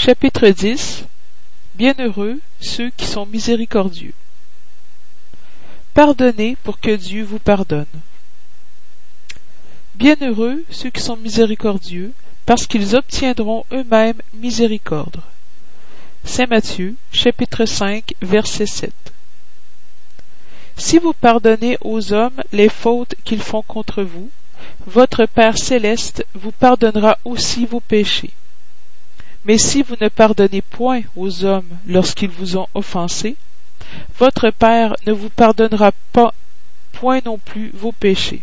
Chapitre 10 Bienheureux ceux qui sont miséricordieux. Pardonnez pour que Dieu vous pardonne. Bienheureux ceux qui sont miséricordieux, parce qu'ils obtiendront eux-mêmes miséricorde. Saint Matthieu, chapitre 5, verset 7. Si vous pardonnez aux hommes les fautes qu'ils font contre vous, votre Père céleste vous pardonnera aussi vos péchés. Mais si vous ne pardonnez point aux hommes lorsqu'ils vous ont offensé, votre Père ne vous pardonnera pas point non plus vos péchés.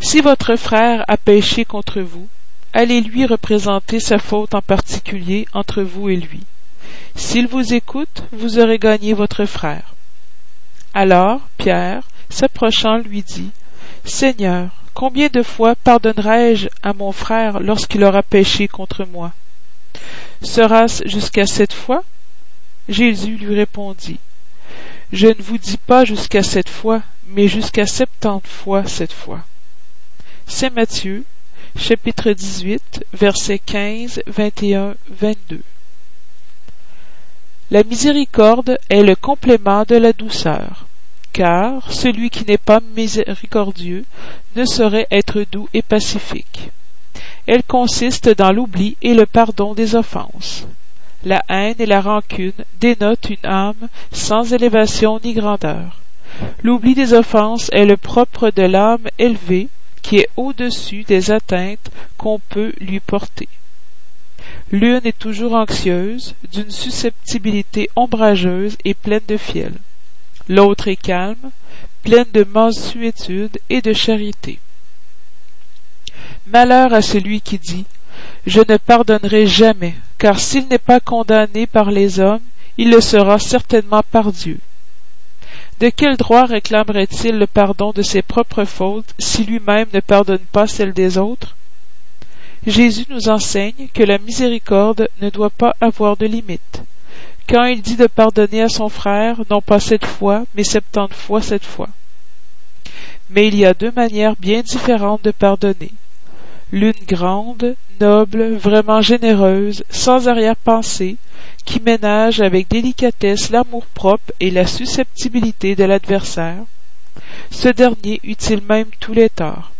Si votre frère a péché contre vous, allez lui représenter sa faute en particulier entre vous et lui. S'il vous écoute, vous aurez gagné votre frère. Alors Pierre, s'approchant, lui dit Seigneur, combien de fois pardonnerai-je à mon frère lorsqu'il aura péché contre moi? Sera-ce jusqu'à sept fois? Jésus lui répondit Je ne vous dis pas jusqu'à sept fois, mais jusqu'à septante fois sept fois. Saint Matthieu, chapitre 18, versets 15, 21, 22. La miséricorde est le complément de la douceur, car celui qui n'est pas miséricordieux ne saurait être doux et pacifique. Elle consiste dans l'oubli et le pardon des offenses. La haine et la rancune dénotent une âme sans élévation ni grandeur. L'oubli des offenses est le propre de l'âme élevée qui est au-dessus des atteintes qu'on peut lui porter. L'une est toujours anxieuse, d'une susceptibilité ombrageuse et pleine de fiel. L'autre est calme, pleine de mansuétude et de charité. Malheur à celui qui dit Je ne pardonnerai jamais, car s'il n'est pas condamné par les hommes, il le sera certainement par Dieu. De quel droit réclamerait-il le pardon de ses propres fautes si lui-même ne pardonne pas celles des autres? Jésus nous enseigne que la miséricorde ne doit pas avoir de limite. Quand il dit de pardonner à son frère, non pas sept fois, mais septante fois sept fois. Mais il y a deux manières bien différentes de pardonner. L'une grande, noble, vraiment généreuse, sans arrière-pensée, qui ménage avec délicatesse l'amour-propre et la susceptibilité de l'adversaire. Ce dernier eut-il même tous les torts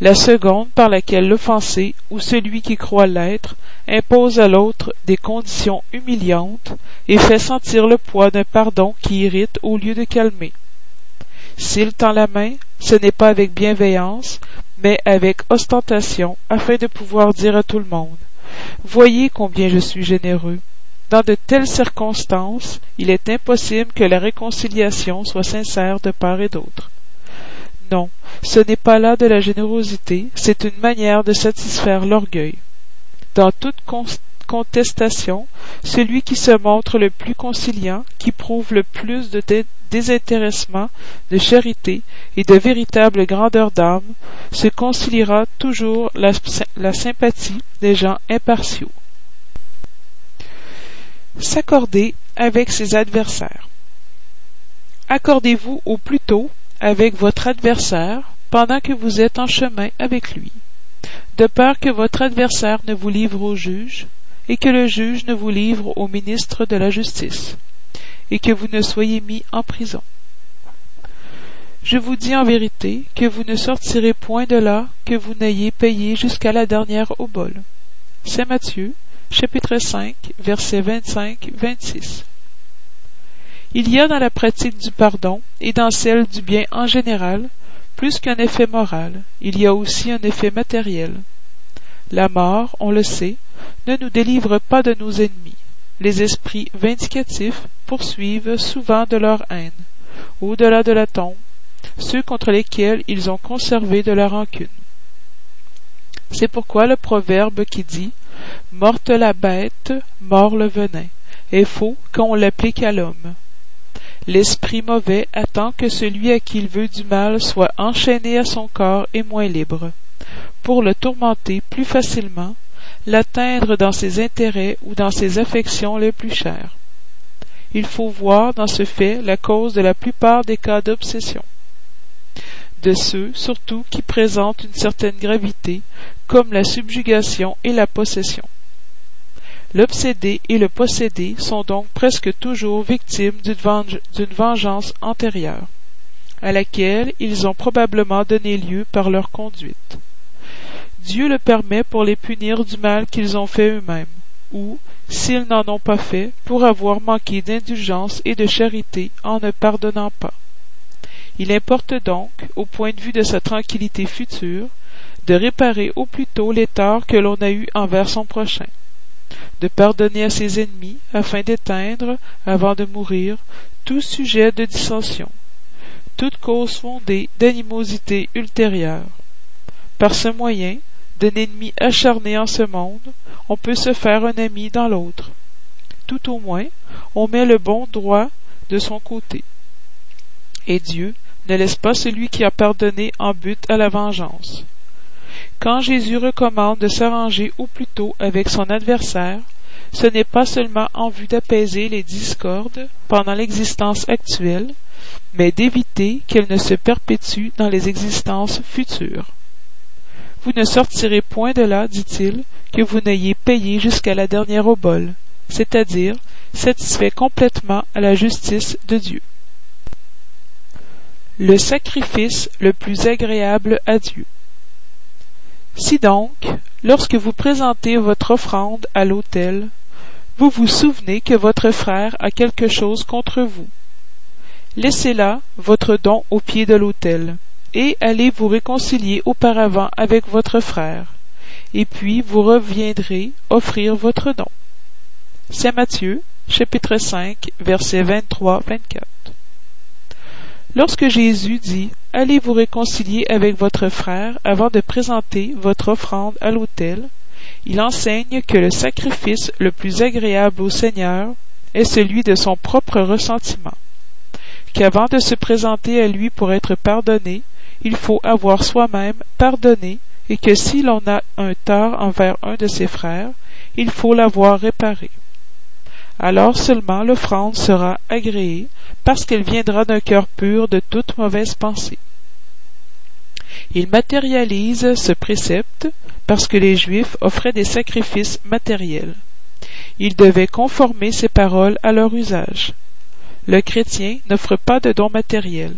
la seconde par laquelle l'offensé ou celui qui croit l'être impose à l'autre des conditions humiliantes et fait sentir le poids d'un pardon qui irrite au lieu de calmer. S'il tend la main, ce n'est pas avec bienveillance, mais avec ostentation, afin de pouvoir dire à tout le monde Voyez combien je suis généreux. Dans de telles circonstances, il est impossible que la réconciliation soit sincère de part et d'autre. Non, ce n'est pas là de la générosité, c'est une manière de satisfaire l'orgueil. Dans toute contestation, celui qui se montre le plus conciliant, qui prouve le plus de désintéressement, de charité et de véritable grandeur d'âme, se conciliera toujours la, la sympathie des gens impartiaux. S'accorder avec ses adversaires. Accordez-vous au plus tôt avec votre adversaire pendant que vous êtes en chemin avec lui, de peur que votre adversaire ne vous livre au juge, et que le juge ne vous livre au ministre de la justice, et que vous ne soyez mis en prison. Je vous dis en vérité que vous ne sortirez point de là que vous n'ayez payé jusqu'à la dernière obole. Saint Matthieu, chapitre 5, versets 25-26. Il y a dans la pratique du pardon et dans celle du bien en général plus qu'un effet moral, il y a aussi un effet matériel. La mort, on le sait, ne nous délivre pas de nos ennemis. Les esprits vindicatifs poursuivent souvent de leur haine, au-delà de la tombe, ceux contre lesquels ils ont conservé de la rancune. C'est pourquoi le proverbe qui dit Morte la bête, mort le venin est faux quand on l'applique à l'homme. L'esprit mauvais attend que celui à qui il veut du mal soit enchaîné à son corps et moins libre, pour le tourmenter plus facilement, l'atteindre dans ses intérêts ou dans ses affections les plus chères. Il faut voir dans ce fait la cause de la plupart des cas d'obsession. de ceux surtout qui présentent une certaine gravité, comme la subjugation et la possession. L'obsédé et le possédé sont donc presque toujours victimes d'une vengeance antérieure, à laquelle ils ont probablement donné lieu par leur conduite. Dieu le permet pour les punir du mal qu'ils ont fait eux-mêmes, ou, s'ils n'en ont pas fait, pour avoir manqué d'indulgence et de charité en ne pardonnant pas. Il importe donc, au point de vue de sa tranquillité future, de réparer au plus tôt les torts que l'on a eus envers son prochain, de pardonner à ses ennemis afin d'éteindre, avant de mourir, tout sujet de dissension, toute cause fondée d'animosité ultérieure. Par ce moyen, d'un ennemi acharné en ce monde, on peut se faire un ami dans l'autre. Tout au moins, on met le bon droit de son côté. Et Dieu ne laisse pas celui qui a pardonné en but à la vengeance. Quand Jésus recommande de s'arranger au plus tôt avec son adversaire, ce n'est pas seulement en vue d'apaiser les discordes pendant l'existence actuelle, mais d'éviter qu'elles ne se perpétuent dans les existences futures. Vous ne sortirez point de là, dit-il, que vous n'ayez payé jusqu'à la dernière obole, c'est-à-dire satisfait complètement à la justice de Dieu. Le sacrifice le plus agréable à Dieu. Si donc, lorsque vous présentez votre offrande à l'autel, vous vous souvenez que votre frère a quelque chose contre vous, laissez là votre don au pied de l'autel, et allez vous réconcilier auparavant avec votre frère, et puis vous reviendrez offrir votre don. Saint Matthieu, chapitre 5, versets 23-24. Lorsque Jésus dit Allez vous réconcilier avec votre frère avant de présenter votre offrande à l'autel, il enseigne que le sacrifice le plus agréable au Seigneur est celui de son propre ressentiment, qu'avant de se présenter à lui pour être pardonné, il faut avoir soi-même pardonné et que si l'on a un tort envers un de ses frères, il faut l'avoir réparé. Alors seulement l'offrande sera agréée, parce qu'elle viendra d'un cœur pur de toute mauvaise pensée. Il matérialise ce précepte parce que les Juifs offraient des sacrifices matériels. Ils devaient conformer ces paroles à leur usage. Le chrétien n'offre pas de dons matériels.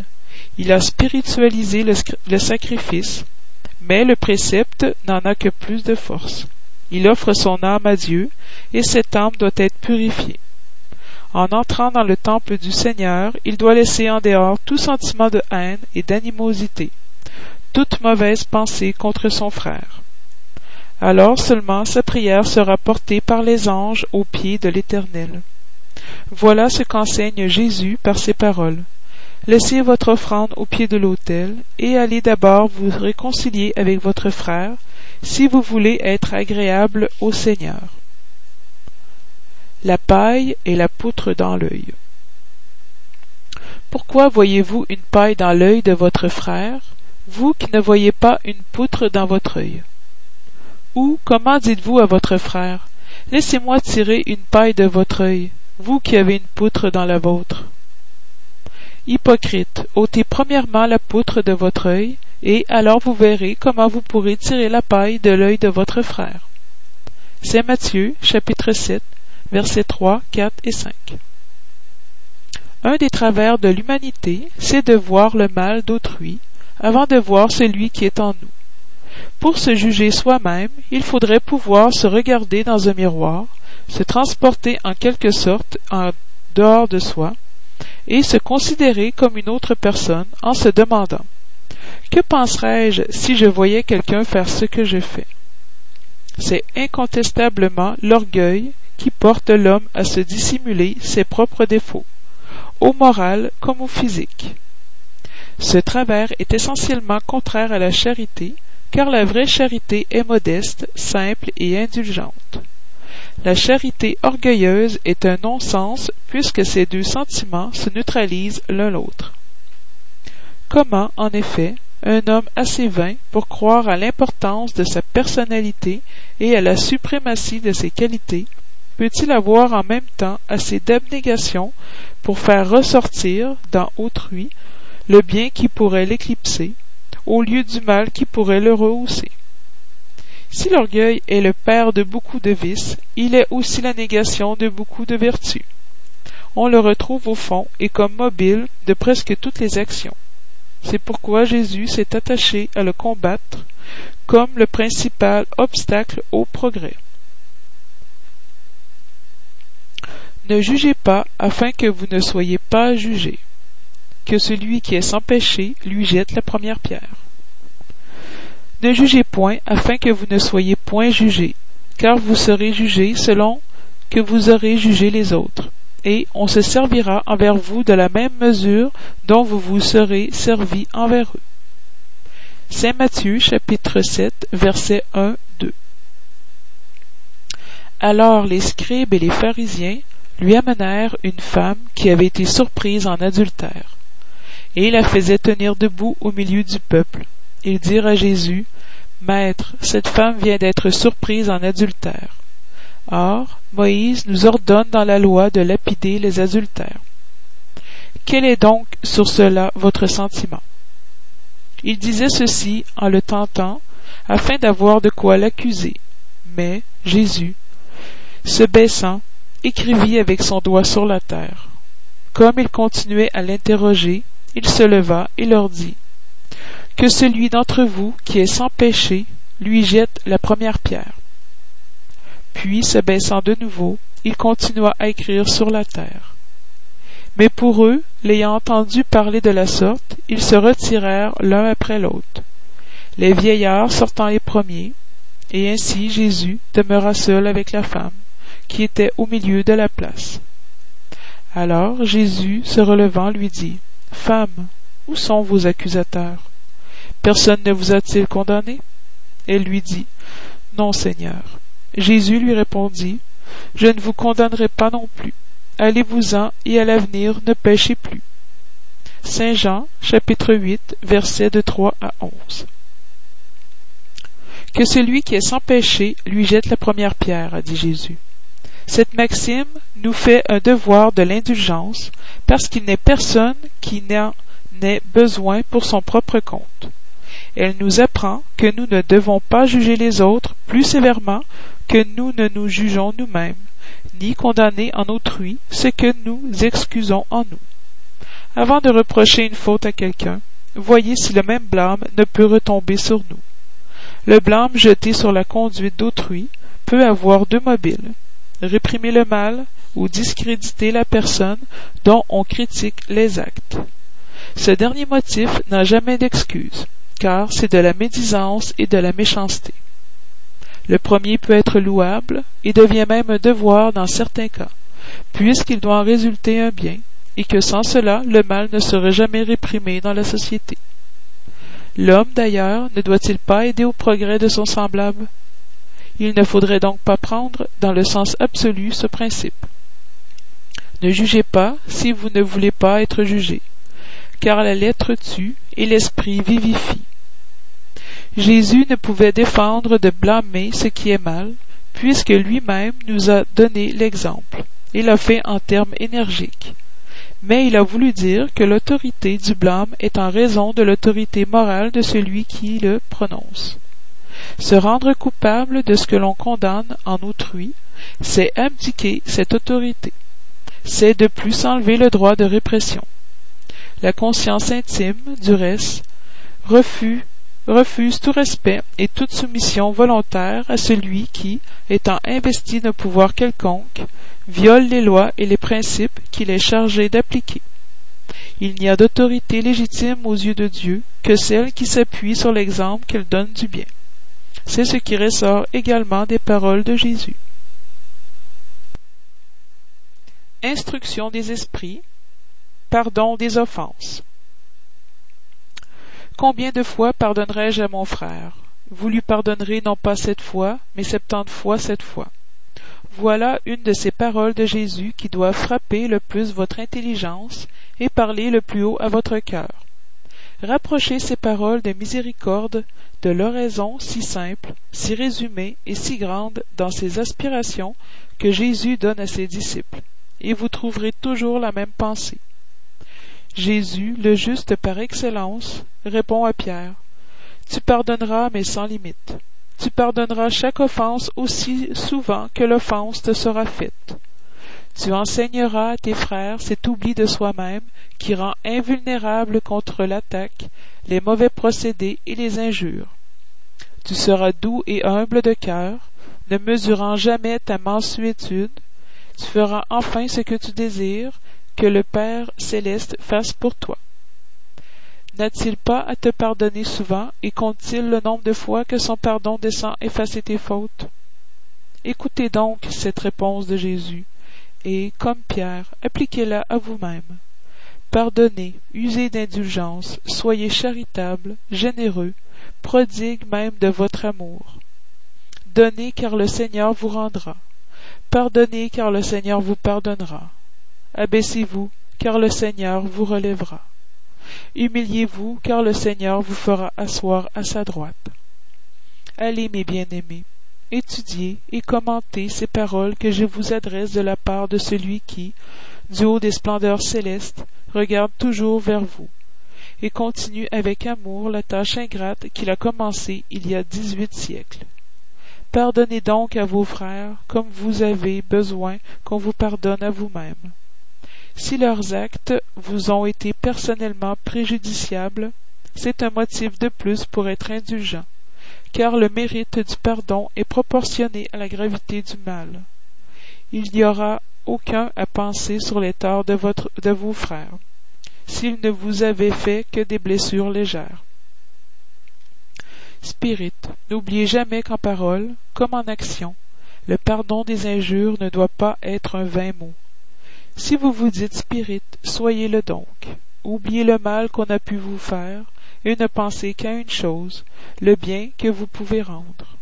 Il a spiritualisé le sacrifice, mais le précepte n'en a que plus de force. Il offre son âme à Dieu, et cette âme doit être purifiée. En entrant dans le temple du Seigneur, il doit laisser en dehors tout sentiment de haine et d'animosité, toute mauvaise pensée contre son frère. Alors seulement sa prière sera portée par les anges aux pieds de l'Éternel. Voilà ce qu'enseigne Jésus par ces paroles. Laissez votre offrande au pied de l'autel, et allez d'abord vous réconcilier avec votre frère, si vous voulez être agréable au Seigneur. La paille et la poutre dans l'œil. Pourquoi voyez-vous une paille dans l'œil de votre frère, vous qui ne voyez pas une poutre dans votre œil Ou comment dites-vous à votre frère Laissez-moi tirer une paille de votre œil, vous qui avez une poutre dans la vôtre. Hypocrite, ôtez premièrement la poutre de votre œil, et alors vous verrez comment vous pourrez tirer la paille de l'œil de votre frère. C'est Matthieu, chapitre 7, versets 3, 4 et 5. Un des travers de l'humanité, c'est de voir le mal d'autrui avant de voir celui qui est en nous. Pour se juger soi-même, il faudrait pouvoir se regarder dans un miroir, se transporter en quelque sorte en dehors de soi, et se considérer comme une autre personne en se demandant que penserais-je si je voyais quelqu'un faire ce que je fais? C'est incontestablement l'orgueil qui porte l'homme à se dissimuler ses propres défauts, au moral comme au physique. Ce travers est essentiellement contraire à la charité, car la vraie charité est modeste, simple et indulgente. La charité orgueilleuse est un non-sens puisque ces deux sentiments se neutralisent l'un l'autre. Comment, en effet, un homme assez vain pour croire à l'importance de sa personnalité et à la suprématie de ses qualités peut-il avoir en même temps assez d'abnégation pour faire ressortir dans autrui le bien qui pourrait l'éclipser au lieu du mal qui pourrait le rehausser. Si l'orgueil est le père de beaucoup de vices, il est aussi la négation de beaucoup de vertus. On le retrouve au fond et comme mobile de presque toutes les actions. C'est pourquoi Jésus s'est attaché à le combattre comme le principal obstacle au progrès. Ne jugez pas afin que vous ne soyez pas jugés. Que celui qui est sans péché lui jette la première pierre. Ne jugez point afin que vous ne soyez point jugés, car vous serez jugés selon que vous aurez jugé les autres, et on se servira envers vous de la même mesure dont vous vous serez servis envers eux. Saint Matthieu chapitre 7 versets 1 2 Alors les scribes et les pharisiens lui amenèrent une femme qui avait été surprise en adultère, et la faisaient tenir debout au milieu du peuple ils dirent à Jésus, Maître, cette femme vient d'être surprise en adultère. Or, Moïse nous ordonne dans la loi de lapider les adultères. Quel est donc sur cela votre sentiment? Il disait ceci en le tentant, afin d'avoir de quoi l'accuser. Mais Jésus, se baissant, écrivit avec son doigt sur la terre. Comme il continuait à l'interroger, il se leva et leur dit que celui d'entre vous qui est sans péché lui jette la première pierre. Puis, se baissant de nouveau, il continua à écrire sur la terre. Mais pour eux, l'ayant entendu parler de la sorte, ils se retirèrent l'un après l'autre, les vieillards sortant les premiers, et ainsi Jésus demeura seul avec la femme, qui était au milieu de la place. Alors Jésus, se relevant, lui dit, Femme, où sont vos accusateurs? Personne ne vous a-t-il condamné? Elle lui dit, Non, Seigneur. Jésus lui répondit, Je ne vous condamnerai pas non plus. Allez-vous-en et à l'avenir ne péchez plus. Saint Jean, chapitre 8, versets de 3 à 11. Que celui qui est sans péché lui jette la première pierre, dit Jésus. Cette maxime nous fait un devoir de l'indulgence, parce qu'il n'est personne qui n'en ait besoin pour son propre compte elle nous apprend que nous ne devons pas juger les autres plus sévèrement que nous ne nous jugeons nous-mêmes, ni condamner en autrui ce que nous excusons en nous. Avant de reprocher une faute à quelqu'un, voyez si le même blâme ne peut retomber sur nous. Le blâme jeté sur la conduite d'autrui peut avoir deux mobiles réprimer le mal ou discréditer la personne dont on critique les actes. Ce dernier motif n'a jamais d'excuse car c'est de la médisance et de la méchanceté. Le premier peut être louable et devient même un devoir dans certains cas, puisqu'il doit en résulter un bien, et que sans cela le mal ne serait jamais réprimé dans la société. L'homme, d'ailleurs, ne doit-il pas aider au progrès de son semblable? Il ne faudrait donc pas prendre dans le sens absolu ce principe. Ne jugez pas si vous ne voulez pas être jugé, car la lettre tue et l'esprit vivifie. Jésus ne pouvait défendre de blâmer ce qui est mal, puisque lui-même nous a donné l'exemple. Il l'a fait en termes énergiques. Mais il a voulu dire que l'autorité du blâme est en raison de l'autorité morale de celui qui le prononce. Se rendre coupable de ce que l'on condamne en autrui, c'est abdiquer cette autorité. C'est de plus s'enlever le droit de répression. La conscience intime, du reste, refuse refuse tout respect et toute soumission volontaire à celui qui, étant investi d'un pouvoir quelconque, viole les lois et les principes qu'il est chargé d'appliquer. Il n'y a d'autorité légitime aux yeux de Dieu que celle qui s'appuie sur l'exemple qu'elle donne du bien. C'est ce qui ressort également des paroles de Jésus. Instruction des esprits, pardon des offenses. Combien de fois pardonnerai-je à mon frère? Vous lui pardonnerez non pas sept fois, mais septante fois sept fois. Voilà une de ces paroles de Jésus qui doit frapper le plus votre intelligence et parler le plus haut à votre cœur. Rapprochez ces paroles de miséricorde de l'oraison si simple, si résumée et si grande dans ses aspirations que Jésus donne à ses disciples, et vous trouverez toujours la même pensée. Jésus, le juste par excellence, répond à Pierre. Tu pardonneras, mais sans limite. Tu pardonneras chaque offense aussi souvent que l'offense te sera faite. Tu enseigneras à tes frères cet oubli de soi-même qui rend invulnérable contre l'attaque, les mauvais procédés et les injures. Tu seras doux et humble de cœur, ne mesurant jamais ta mansuétude. Tu feras enfin ce que tu désires que le Père céleste fasse pour toi. N'a-t-il pas à te pardonner souvent et compte-t-il le nombre de fois que son pardon descend effacer tes fautes? Écoutez donc cette réponse de Jésus et, comme Pierre, appliquez-la à vous-même. Pardonnez, usez d'indulgence, soyez charitable, généreux, prodigue même de votre amour. Donnez car le Seigneur vous rendra. Pardonnez car le Seigneur vous pardonnera. Abaissez-vous car le Seigneur vous relèvera. Humiliez-vous car le Seigneur vous fera asseoir à sa droite. Allez, mes bien-aimés, étudiez et commentez ces paroles que je vous adresse de la part de celui qui, du haut des splendeurs célestes, regarde toujours vers vous, et continue avec amour la tâche ingrate qu'il a commencée il y a dix-huit siècles. Pardonnez donc à vos frères comme vous avez besoin qu'on vous pardonne à vous-même. Si leurs actes vous ont été personnellement préjudiciables, c'est un motif de plus pour être indulgent car le mérite du pardon est proportionné à la gravité du mal. Il n'y aura aucun à penser sur les torts de, de vos frères, s'ils ne vous avaient fait que des blessures légères. Spirit, n'oubliez jamais qu'en parole, comme en action, le pardon des injures ne doit pas être un vain mot. Si vous vous dites spirit, soyez-le donc. Oubliez le mal qu'on a pu vous faire, et ne pensez qu'à une chose, le bien que vous pouvez rendre.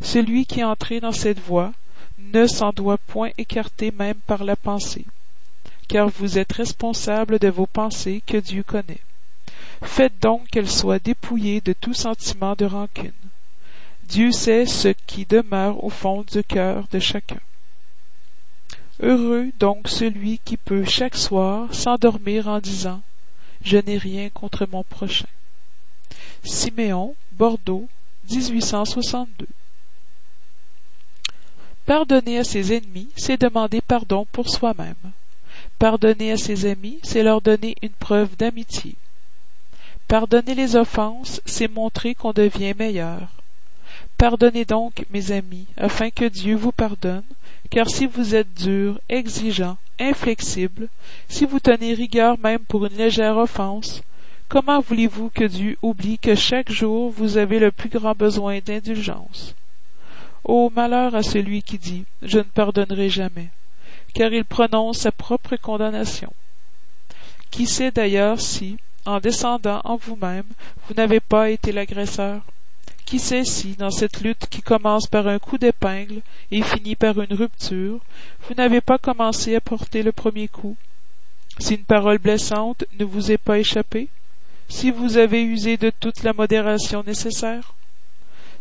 Celui qui entré dans cette voie ne s'en doit point écarter même par la pensée, car vous êtes responsable de vos pensées que Dieu connaît. Faites donc qu'elles soient dépouillées de tout sentiment de rancune. Dieu sait ce qui demeure au fond du cœur de chacun. Heureux donc celui qui peut chaque soir s'endormir en disant je n'ai rien contre mon prochain. Siméon, Bordeaux, 1862. Pardonner à ses ennemis, c'est demander pardon pour soi-même. Pardonner à ses amis, c'est leur donner une preuve d'amitié. Pardonner les offenses, c'est montrer qu'on devient meilleur. Pardonnez donc, mes amis, afin que Dieu vous pardonne, car si vous êtes dur, exigeant, inflexible, si vous tenez rigueur même pour une légère offense, comment voulez-vous que Dieu oublie que chaque jour vous avez le plus grand besoin d'indulgence? Ô malheur à celui qui dit Je ne pardonnerai jamais, car il prononce sa propre condamnation. Qui sait d'ailleurs si, en descendant en vous-même, vous n'avez pas été l'agresseur? Qui sait si, dans cette lutte qui commence par un coup d'épingle et finit par une rupture, vous n'avez pas commencé à porter le premier coup? Si une parole blessante ne vous est pas échappée? Si vous avez usé de toute la modération nécessaire?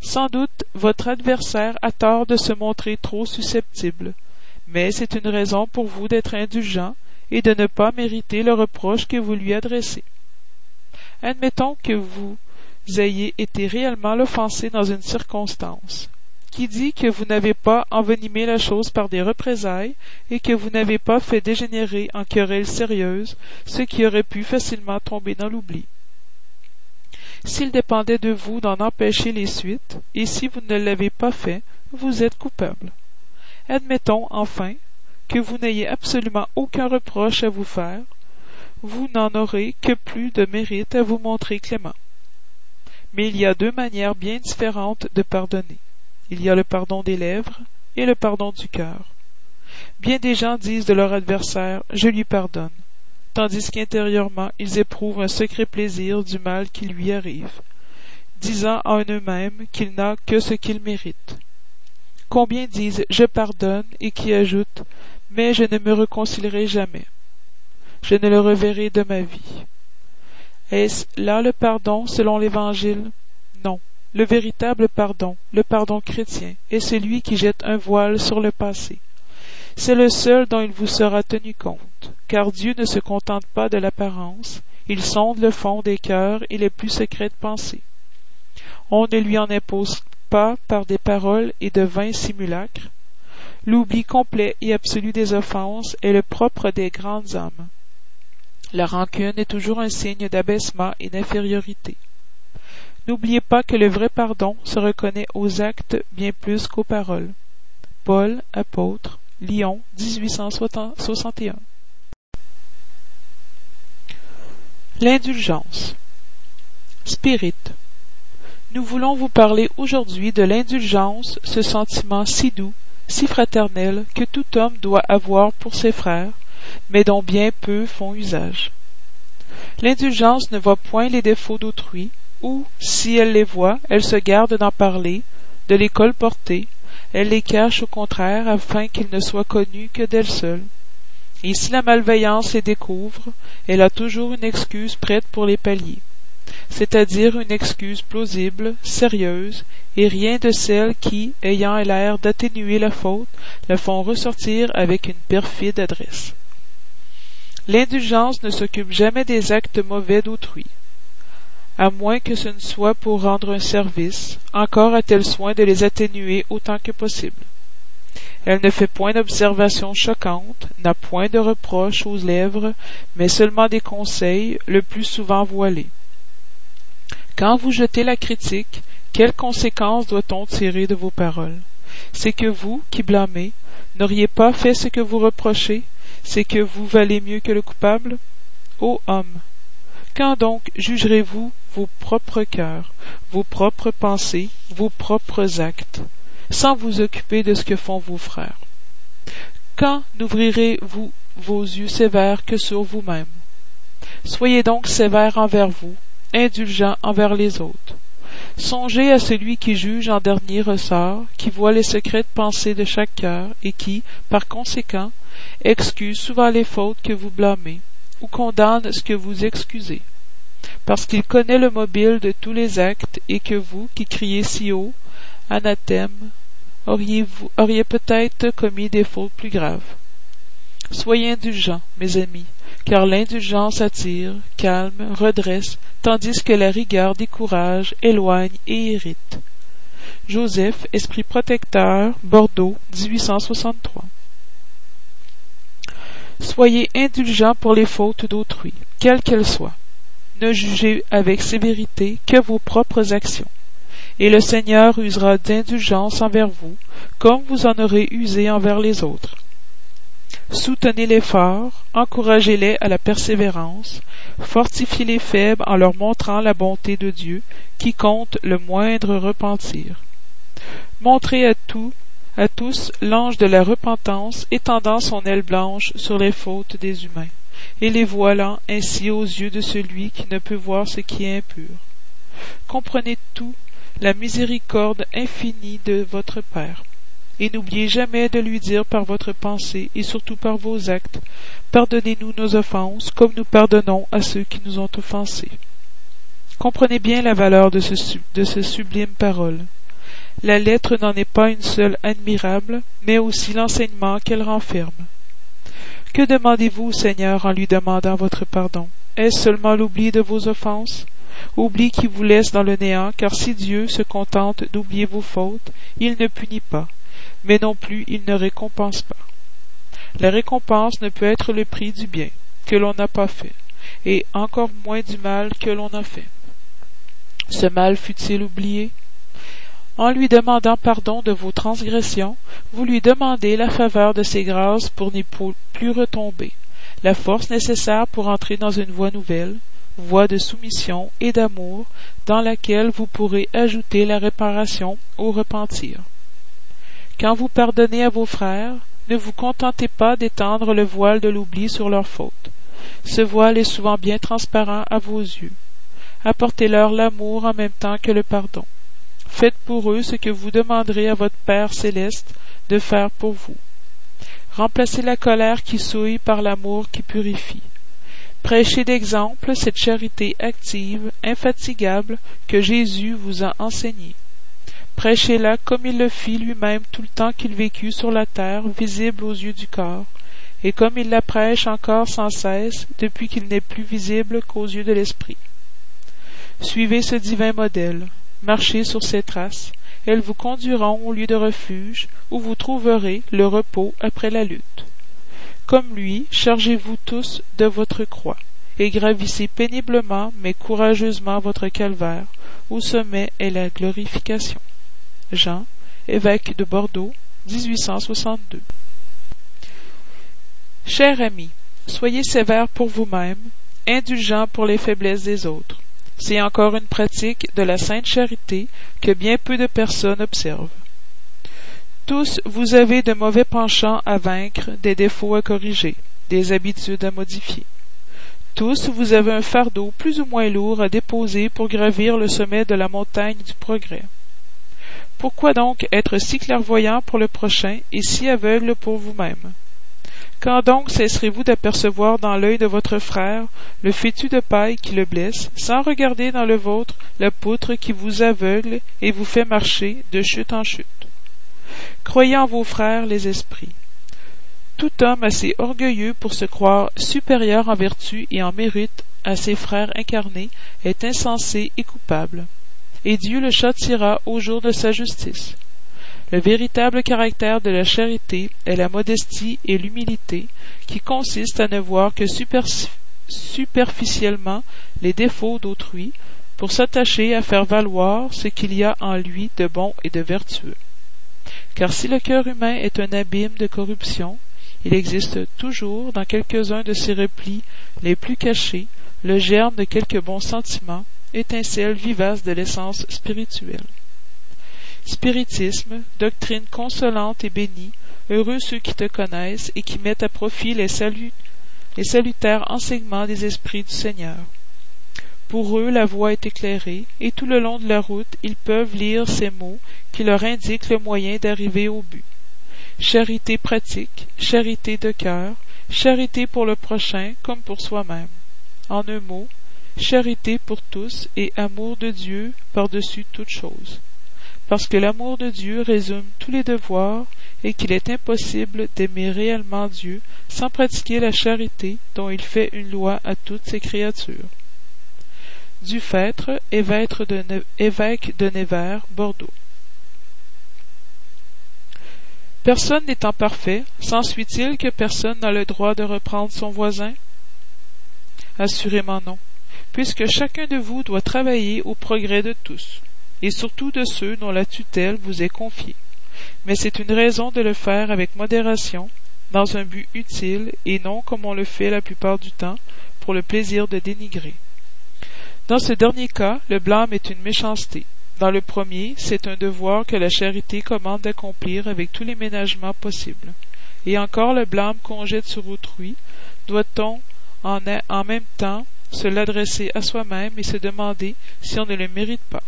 Sans doute votre adversaire a tort de se montrer trop susceptible, mais c'est une raison pour vous d'être indulgent et de ne pas mériter le reproche que vous lui adressez. Admettons que vous ayez été réellement l'offensé dans une circonstance, qui dit que vous n'avez pas envenimé la chose par des représailles et que vous n'avez pas fait dégénérer en querelle sérieuse ce qui aurait pu facilement tomber dans l'oubli. S'il dépendait de vous d'en empêcher les suites, et si vous ne l'avez pas fait, vous êtes coupable. Admettons, enfin, que vous n'ayez absolument aucun reproche à vous faire, vous n'en aurez que plus de mérite à vous montrer clément. Mais il y a deux manières bien différentes de pardonner. Il y a le pardon des lèvres et le pardon du cœur. Bien des gens disent de leur adversaire Je lui pardonne, tandis qu'intérieurement ils éprouvent un secret plaisir du mal qui lui arrive, disant en eux-mêmes qu'il n'a que ce qu'il mérite. Combien disent Je pardonne et qui ajoutent Mais je ne me réconcilierai jamais. Je ne le reverrai de ma vie. Est-ce là le pardon selon l'Évangile? Non. Le véritable pardon, le pardon chrétien, est celui qui jette un voile sur le passé. C'est le seul dont il vous sera tenu compte, car Dieu ne se contente pas de l'apparence, il sonde le fond des cœurs et les plus secrètes pensées. On ne lui en impose pas par des paroles et de vains simulacres. L'oubli complet et absolu des offenses est le propre des grandes âmes. La rancune est toujours un signe d'abaissement et d'infériorité. N'oubliez pas que le vrai pardon se reconnaît aux actes bien plus qu'aux paroles. Paul, apôtre, Lyon, 1861. L'indulgence. Spirit. Nous voulons vous parler aujourd'hui de l'indulgence, ce sentiment si doux, si fraternel que tout homme doit avoir pour ses frères, mais dont bien peu font usage. L'indulgence ne voit point les défauts d'autrui, ou, si elle les voit, elle se garde d'en parler, de les colporter, elle les cache au contraire afin qu'ils ne soient connus que d'elle seule. Et si la malveillance les découvre, elle a toujours une excuse prête pour les pallier, c'est-à-dire une excuse plausible, sérieuse, et rien de celles qui, ayant l'air d'atténuer la faute, la font ressortir avec une perfide adresse. L'indulgence ne s'occupe jamais des actes mauvais d'autrui à moins que ce ne soit pour rendre un service, encore a-t-elle soin de les atténuer autant que possible. Elle ne fait point d'observations choquantes, n'a point de reproches aux lèvres, mais seulement des conseils, le plus souvent voilés. Quand vous jetez la critique, quelles conséquences doit-on tirer de vos paroles? C'est que vous, qui blâmez, n'auriez pas fait ce que vous reprochez, c'est que vous valez mieux que le coupable? Ô homme, quand donc jugerez-vous vos propres cœurs, vos propres pensées, vos propres actes, sans vous occuper de ce que font vos frères? Quand n'ouvrirez-vous vos yeux sévères que sur vous-même? Soyez donc sévères envers vous, indulgents envers les autres. Songez à celui qui juge en dernier ressort, qui voit les secrètes pensées de chaque cœur, et qui, par conséquent, excuse souvent les fautes que vous blâmez ou condamne ce que vous excusez, parce qu'il connaît le mobile de tous les actes et que vous, qui criez si haut, anathème, auriez, peut-être commis des fautes plus graves. Soyez indulgents, mes amis, car l'indulgence attire, calme, redresse, tandis que la rigueur décourage, éloigne et irrite. Joseph, esprit protecteur, Bordeaux, 1863. Soyez indulgents pour les fautes d'autrui, quelles qu'elles soient. Ne jugez avec sévérité que vos propres actions. Et le Seigneur usera d'indulgence envers vous, comme vous en aurez usé envers les autres. Soutenez les forts, encouragez-les à la persévérance, fortifiez les faibles en leur montrant la bonté de Dieu, qui compte le moindre repentir. Montrez à tout à tous l'ange de la repentance étendant son aile blanche sur les fautes des humains, et les voilant ainsi aux yeux de celui qui ne peut voir ce qui est impur. Comprenez tout, la miséricorde infinie de votre Père, et n'oubliez jamais de lui dire par votre pensée et surtout par vos actes, Pardonnez-nous nos offenses comme nous pardonnons à ceux qui nous ont offensés. Comprenez bien la valeur de ce, de ce sublime parole. La lettre n'en est pas une seule admirable, mais aussi l'enseignement qu'elle renferme. Que demandez-vous Seigneur en lui demandant votre pardon? Est-ce seulement l'oubli de vos offenses? Oubli qui vous laisse dans le néant, car si Dieu se contente d'oublier vos fautes, il ne punit pas, mais non plus il ne récompense pas. La récompense ne peut être le prix du bien que l'on n'a pas fait, et encore moins du mal que l'on a fait. Ce mal fut-il oublié? En lui demandant pardon de vos transgressions, vous lui demandez la faveur de ses grâces pour n'y plus retomber, la force nécessaire pour entrer dans une voie nouvelle, voie de soumission et d'amour, dans laquelle vous pourrez ajouter la réparation au repentir. Quand vous pardonnez à vos frères, ne vous contentez pas d'étendre le voile de l'oubli sur leurs fautes. Ce voile est souvent bien transparent à vos yeux. Apportez-leur l'amour en même temps que le pardon. Faites pour eux ce que vous demanderez à votre Père céleste de faire pour vous. Remplacez la colère qui souille par l'amour qui purifie. Prêchez d'exemple cette charité active, infatigable, que Jésus vous a enseignée. Prêchez-la comme il le fit lui-même tout le temps qu'il vécut sur la terre, visible aux yeux du corps, et comme il la prêche encore sans cesse depuis qu'il n'est plus visible qu'aux yeux de l'esprit. Suivez ce divin modèle, marchez sur ses traces, elles vous conduiront au lieu de refuge, où vous trouverez le repos après la lutte. Comme lui, chargez-vous tous de votre croix, et gravissez péniblement mais courageusement votre calvaire, au sommet est la glorification. Jean, évêque de Bordeaux, 1862. Cher ami, soyez sévère pour vous-même, indulgent pour les faiblesses des autres. C'est encore une pratique de la sainte charité que bien peu de personnes observent. Tous vous avez de mauvais penchants à vaincre, des défauts à corriger, des habitudes à modifier. Tous vous avez un fardeau plus ou moins lourd à déposer pour gravir le sommet de la montagne du progrès. Pourquoi donc être si clairvoyant pour le prochain et si aveugle pour vous-même? Quand donc cesserez-vous d'apercevoir dans l'œil de votre frère le fétu de paille qui le blesse, sans regarder dans le vôtre la poutre qui vous aveugle et vous fait marcher de chute en chute? Croyez en vos frères les esprits. Tout homme assez orgueilleux pour se croire supérieur en vertu et en mérite à ses frères incarnés est insensé et coupable. Et Dieu le châtira au jour de sa justice. Le véritable caractère de la charité est la modestie et l'humilité, qui consiste à ne voir que superficiellement les défauts d'autrui, pour s'attacher à faire valoir ce qu'il y a en lui de bon et de vertueux. Car si le cœur humain est un abîme de corruption, il existe toujours dans quelques-uns de ses replis les plus cachés le germe de quelques bons sentiments, étincelle vivace de l'essence spirituelle. Spiritisme, doctrine consolante et bénie, heureux ceux qui te connaissent et qui mettent à profit les, salutaires enseignements des esprits du Seigneur. Pour eux la voie est éclairée, et tout le long de la route ils peuvent lire ces mots qui leur indiquent le moyen d'arriver au but. Charité pratique, charité de cœur, charité pour le prochain comme pour soi-même. En un mot, charité pour tous et amour de Dieu par-dessus toute chose parce que l'amour de Dieu résume tous les devoirs et qu'il est impossible d'aimer réellement Dieu sans pratiquer la charité dont il fait une loi à toutes ses créatures. Dufêtre, évêque de, évêque de Nevers, Bordeaux. Personne n'étant parfait, s'ensuit-il que personne n'a le droit de reprendre son voisin? Assurément non, puisque chacun de vous doit travailler au progrès de tous et surtout de ceux dont la tutelle vous est confiée. Mais c'est une raison de le faire avec modération, dans un but utile, et non comme on le fait la plupart du temps, pour le plaisir de dénigrer. Dans ce dernier cas, le blâme est une méchanceté. Dans le premier, c'est un devoir que la charité commande d'accomplir avec tous les ménagements possibles. Et encore le blâme qu'on jette sur autrui, doit-on en, en même temps se l'adresser à soi-même et se demander si on ne le mérite pas.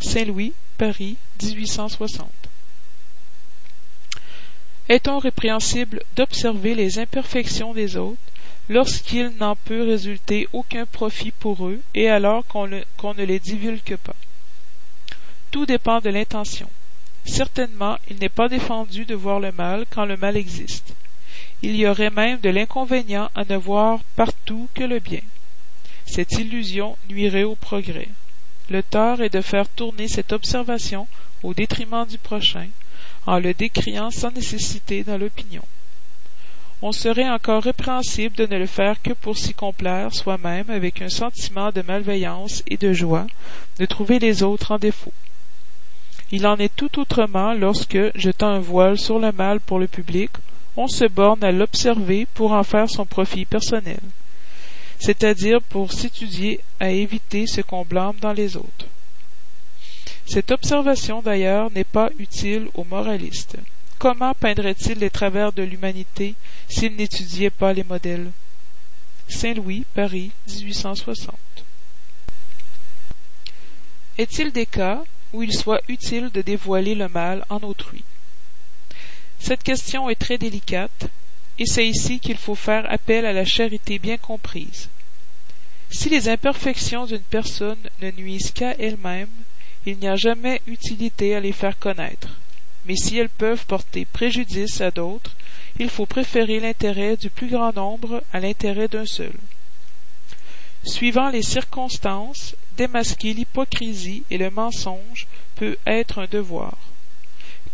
Saint-Louis, Paris, 1860. Est-on répréhensible d'observer les imperfections des autres lorsqu'il n'en peut résulter aucun profit pour eux et alors qu'on, ne les divulgue pas? Tout dépend de l'intention. Certainement, il n'est pas défendu de voir le mal quand le mal existe. Il y aurait même de l'inconvénient à ne voir partout que le bien. Cette illusion nuirait au progrès. Le tort est de faire tourner cette observation au détriment du prochain, en le décriant sans nécessité dans l'opinion. On serait encore répréhensible de ne le faire que pour s'y complaire soi-même avec un sentiment de malveillance et de joie de trouver les autres en défaut. Il en est tout autrement lorsque, jetant un voile sur le mal pour le public, on se borne à l'observer pour en faire son profit personnel c'est-à-dire pour s'étudier à éviter ce qu'on blâme dans les autres. Cette observation d'ailleurs n'est pas utile aux moralistes. Comment peindrait-il les travers de l'humanité s'il n'étudiait pas les modèles? Saint-Louis, Paris, 1860. Est-il des cas où il soit utile de dévoiler le mal en autrui? Cette question est très délicate et c'est ici qu'il faut faire appel à la charité bien comprise. Si les imperfections d'une personne ne nuisent qu'à elle-même, il n'y a jamais utilité à les faire connaître. Mais si elles peuvent porter préjudice à d'autres, il faut préférer l'intérêt du plus grand nombre à l'intérêt d'un seul. Suivant les circonstances, démasquer l'hypocrisie et le mensonge peut être un devoir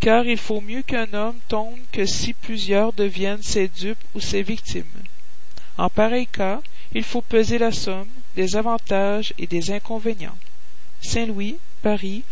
car il faut mieux qu'un homme tombe que si plusieurs deviennent ses dupes ou ses victimes. En pareil cas il faut peser la somme des avantages et des inconvénients. Saint louis paris